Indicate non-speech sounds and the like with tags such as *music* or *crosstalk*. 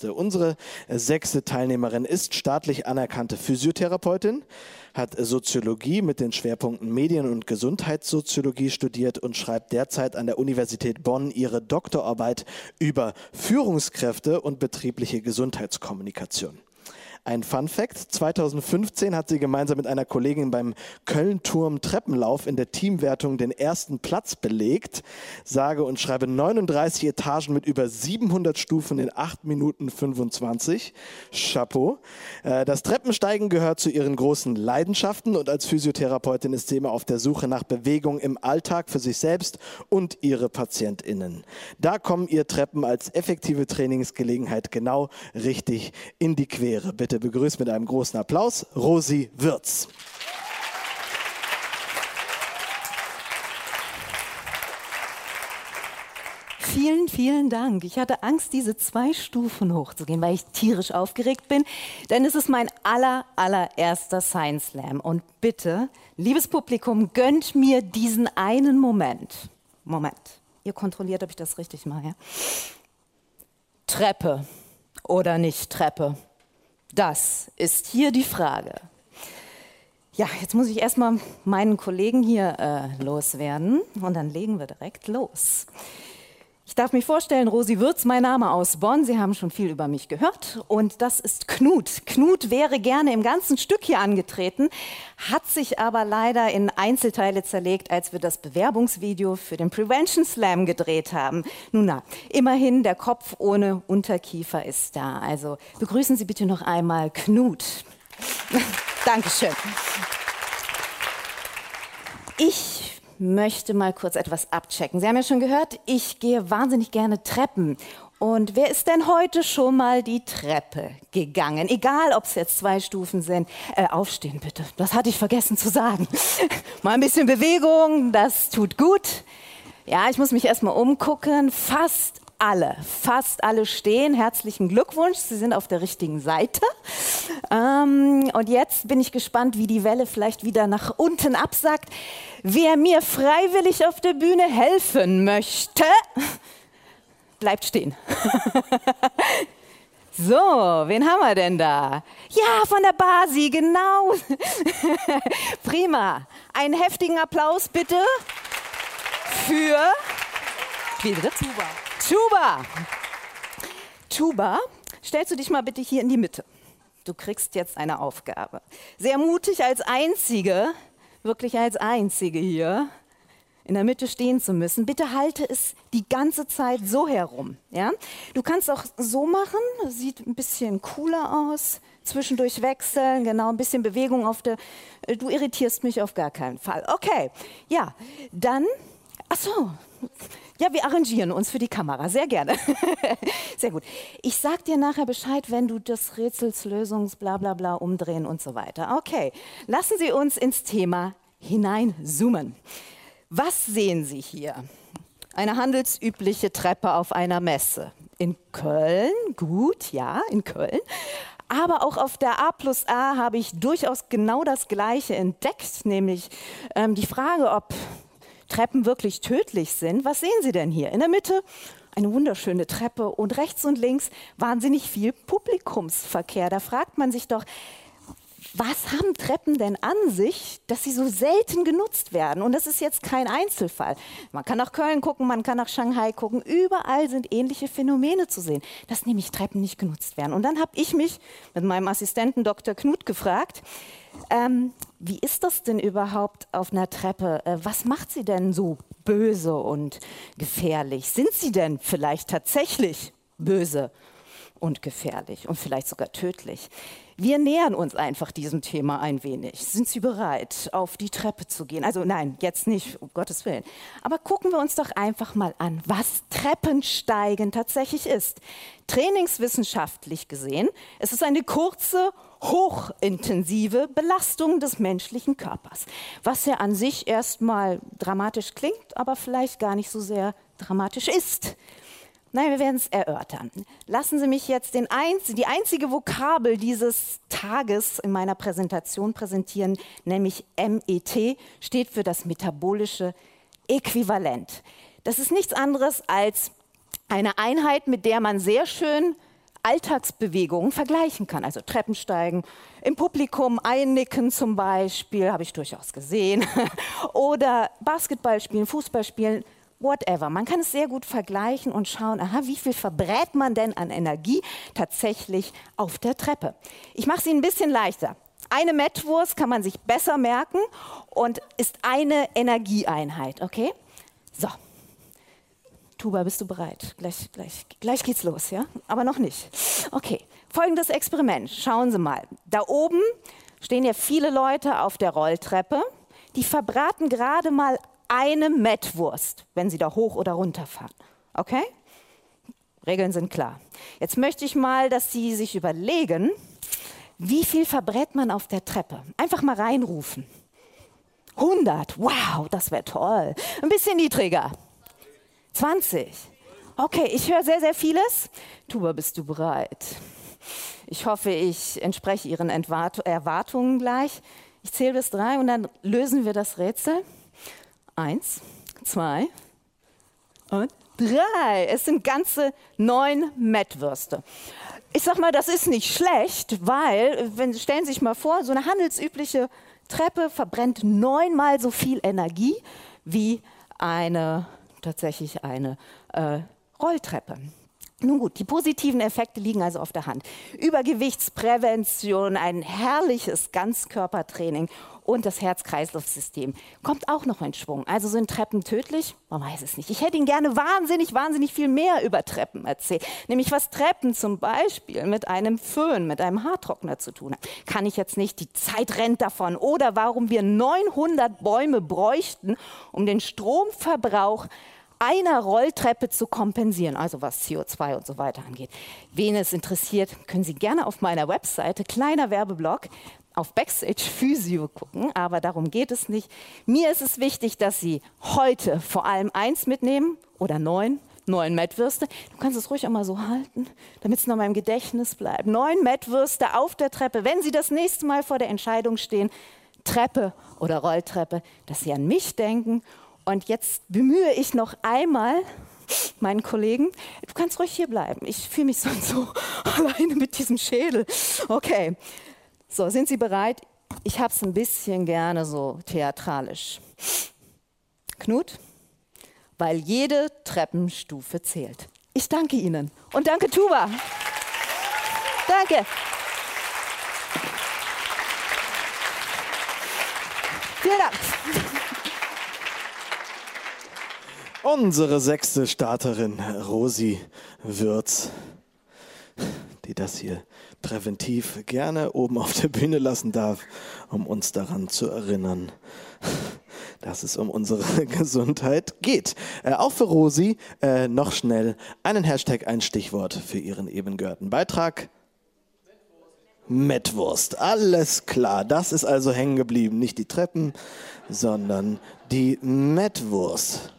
Künste. Unsere sechste Teilnehmerin ist staatlich anerkannte Physiotherapeutin, hat Soziologie mit den Schwerpunkten Medien- und Gesundheitssoziologie studiert und schreibt derzeit an der Universität Bonn ihre Doktorarbeit über Führungskräfte und betriebliche Gesundheitskommunikation. Ein Fun Fact: 2015 hat sie gemeinsam mit einer Kollegin beim Köln-Turm Treppenlauf in der Teamwertung den ersten Platz belegt. Sage und schreibe 39 Etagen mit über 700 Stufen in 8 Minuten 25. Chapeau. Äh, das Treppensteigen gehört zu ihren großen Leidenschaften und als Physiotherapeutin ist sie immer auf der Suche nach Bewegung im Alltag für sich selbst und ihre PatientInnen. Da kommen ihr Treppen als effektive Trainingsgelegenheit genau richtig in die Quere. Bitte begrüßt mit einem großen Applaus Rosi Würz. Vielen, vielen Dank. Ich hatte Angst, diese zwei Stufen hochzugehen, weil ich tierisch aufgeregt bin, denn es ist mein aller, allererster Science Slam. Und bitte, liebes Publikum, gönnt mir diesen einen Moment. Moment. Ihr kontrolliert, ob ich das richtig mache. Treppe oder nicht Treppe? Das ist hier die Frage. Ja, jetzt muss ich erstmal meinen Kollegen hier äh, loswerden und dann legen wir direkt los. Ich darf mich vorstellen, Rosi Würz, mein Name aus Bonn. Sie haben schon viel über mich gehört. Und das ist Knut. Knut wäre gerne im ganzen Stück hier angetreten, hat sich aber leider in Einzelteile zerlegt, als wir das Bewerbungsvideo für den Prevention Slam gedreht haben. Nun na, immerhin der Kopf ohne Unterkiefer ist da. Also begrüßen Sie bitte noch einmal Knut. *laughs* Dankeschön. Ich möchte mal kurz etwas abchecken. Sie haben ja schon gehört, ich gehe wahnsinnig gerne Treppen. Und wer ist denn heute schon mal die Treppe gegangen? Egal, ob es jetzt zwei Stufen sind. Äh, aufstehen bitte. Das hatte ich vergessen zu sagen. *laughs* mal ein bisschen Bewegung, das tut gut. Ja, ich muss mich erstmal umgucken. Fast alle, fast alle stehen. Herzlichen Glückwunsch, Sie sind auf der richtigen Seite. Ähm, und jetzt bin ich gespannt, wie die Welle vielleicht wieder nach unten absackt. Wer mir freiwillig auf der Bühne helfen möchte, bleibt stehen. *laughs* So, wen haben wir denn da? Ja, von der Basi, genau. *laughs* Prima. Einen heftigen Applaus bitte für wie bitte? Tuba. Tuba. Stellst du dich mal bitte hier in die Mitte. Du kriegst jetzt eine Aufgabe. Sehr mutig als Einzige, wirklich als Einzige hier, in der Mitte stehen zu müssen. Bitte halte es die ganze Zeit so herum. Ja? Du kannst auch so machen, sieht ein bisschen cooler aus. Zwischendurch wechseln, genau, ein bisschen Bewegung auf der. Du irritierst mich auf gar keinen Fall. Okay, ja, dann. Ach so, ja, wir arrangieren uns für die Kamera. Sehr gerne. *laughs* Sehr gut. Ich sag dir nachher Bescheid, wenn du das Rätsels Lösungs bla bla bla umdrehen und so weiter. Okay, lassen Sie uns ins Thema hineinzoomen. Was sehen Sie hier? Eine handelsübliche Treppe auf einer Messe. In Köln, gut, ja, in Köln. Aber auch auf der A plus A habe ich durchaus genau das Gleiche entdeckt, nämlich ähm, die Frage, ob Treppen wirklich tödlich sind, was sehen Sie denn hier? In der Mitte eine wunderschöne Treppe und rechts und links wahnsinnig viel Publikumsverkehr. Da fragt man sich doch, was haben Treppen denn an sich, dass sie so selten genutzt werden? Und das ist jetzt kein Einzelfall. Man kann nach Köln gucken, man kann nach Shanghai gucken. Überall sind ähnliche Phänomene zu sehen, dass nämlich Treppen nicht genutzt werden. Und dann habe ich mich mit meinem Assistenten Dr. Knut gefragt, ähm, wie ist das denn überhaupt auf einer Treppe? Äh, was macht sie denn so böse und gefährlich? Sind sie denn vielleicht tatsächlich böse und gefährlich und vielleicht sogar tödlich? Wir nähern uns einfach diesem Thema ein wenig. Sind Sie bereit, auf die Treppe zu gehen? Also nein, jetzt nicht, um Gottes Willen. Aber gucken wir uns doch einfach mal an, was Treppensteigen tatsächlich ist. Trainingswissenschaftlich gesehen, es ist eine kurze, hochintensive Belastung des menschlichen Körpers, was ja an sich erstmal dramatisch klingt, aber vielleicht gar nicht so sehr dramatisch ist. Nein, wir werden es erörtern. Lassen Sie mich jetzt einz die einzige Vokabel dieses Tages in meiner Präsentation präsentieren, nämlich MET, steht für das metabolische Äquivalent. Das ist nichts anderes als eine Einheit, mit der man sehr schön Alltagsbewegungen vergleichen kann. Also Treppensteigen, im Publikum einnicken zum Beispiel, habe ich durchaus gesehen. *laughs* Oder Basketball spielen, Fußball spielen, whatever. Man kann es sehr gut vergleichen und schauen, aha, wie viel verbrät man denn an Energie tatsächlich auf der Treppe. Ich mache sie ein bisschen leichter. Eine Mettwurst kann man sich besser merken und ist eine Energieeinheit, okay? So. Tuba, bist du bereit? Gleich, gleich, gleich geht's los, ja? Aber noch nicht. Okay. Folgendes Experiment. Schauen Sie mal. Da oben stehen ja viele Leute auf der Rolltreppe. Die verbraten gerade mal eine Mettwurst, wenn sie da hoch oder runter fahren. Okay? Regeln sind klar. Jetzt möchte ich mal, dass Sie sich überlegen, wie viel verbrät man auf der Treppe? Einfach mal reinrufen. 100. Wow, das wäre toll. Ein bisschen niedriger. 20. Okay, ich höre sehr, sehr vieles. Tuba, bist du bereit? Ich hoffe, ich entspreche Ihren Erwartungen gleich. Ich zähle bis drei und dann lösen wir das Rätsel. Eins, zwei und drei. Es sind ganze neun Mettwürste. Ich sag mal, das ist nicht schlecht, weil, wenn, stellen Sie sich mal vor, so eine handelsübliche Treppe verbrennt neunmal so viel Energie wie eine tatsächlich eine äh, Rolltreppe. Nun gut, die positiven Effekte liegen also auf der Hand. Übergewichtsprävention, ein herrliches Ganzkörpertraining und das Herz-Kreislauf-System kommt auch noch in Schwung. Also sind Treppen tödlich? Man weiß es nicht. Ich hätte Ihnen gerne wahnsinnig, wahnsinnig viel mehr über Treppen erzählt. Nämlich was Treppen zum Beispiel mit einem Föhn, mit einem Haartrockner zu tun haben. Kann ich jetzt nicht, die Zeit rennt davon. Oder warum wir 900 Bäume bräuchten, um den Stromverbrauch einer Rolltreppe zu kompensieren, also was CO2 und so weiter angeht. Wen es interessiert, können Sie gerne auf meiner Webseite, kleiner Werbeblock, auf Backstage Physio gucken, aber darum geht es nicht. Mir ist es wichtig, dass Sie heute vor allem eins mitnehmen oder neun, neun Mettwürste. Du kannst es ruhig auch mal so halten, damit es noch mal im Gedächtnis bleibt. Neun Mettwürste auf der Treppe, wenn Sie das nächste Mal vor der Entscheidung stehen, Treppe oder Rolltreppe, dass Sie an mich denken. Und jetzt bemühe ich noch einmal meinen Kollegen, du kannst ruhig hier bleiben. Ich fühle mich sonst so *laughs* alleine mit diesem Schädel. Okay. So, sind Sie bereit? Ich habe es ein bisschen gerne so theatralisch. Knut, weil jede Treppenstufe zählt. Ich danke Ihnen und danke Tuba. Danke. Vielen Dank. Unsere sechste Starterin, Rosi Würz, die das hier präventiv gerne oben auf der Bühne lassen darf, um uns daran zu erinnern, dass es um unsere *laughs* Gesundheit geht. Äh, auch für Rosi äh, noch schnell einen Hashtag, ein Stichwort für ihren eben gehörten Beitrag. Mettwurst, alles klar. Das ist also hängen geblieben. Nicht die Treppen, sondern die Mettwurst.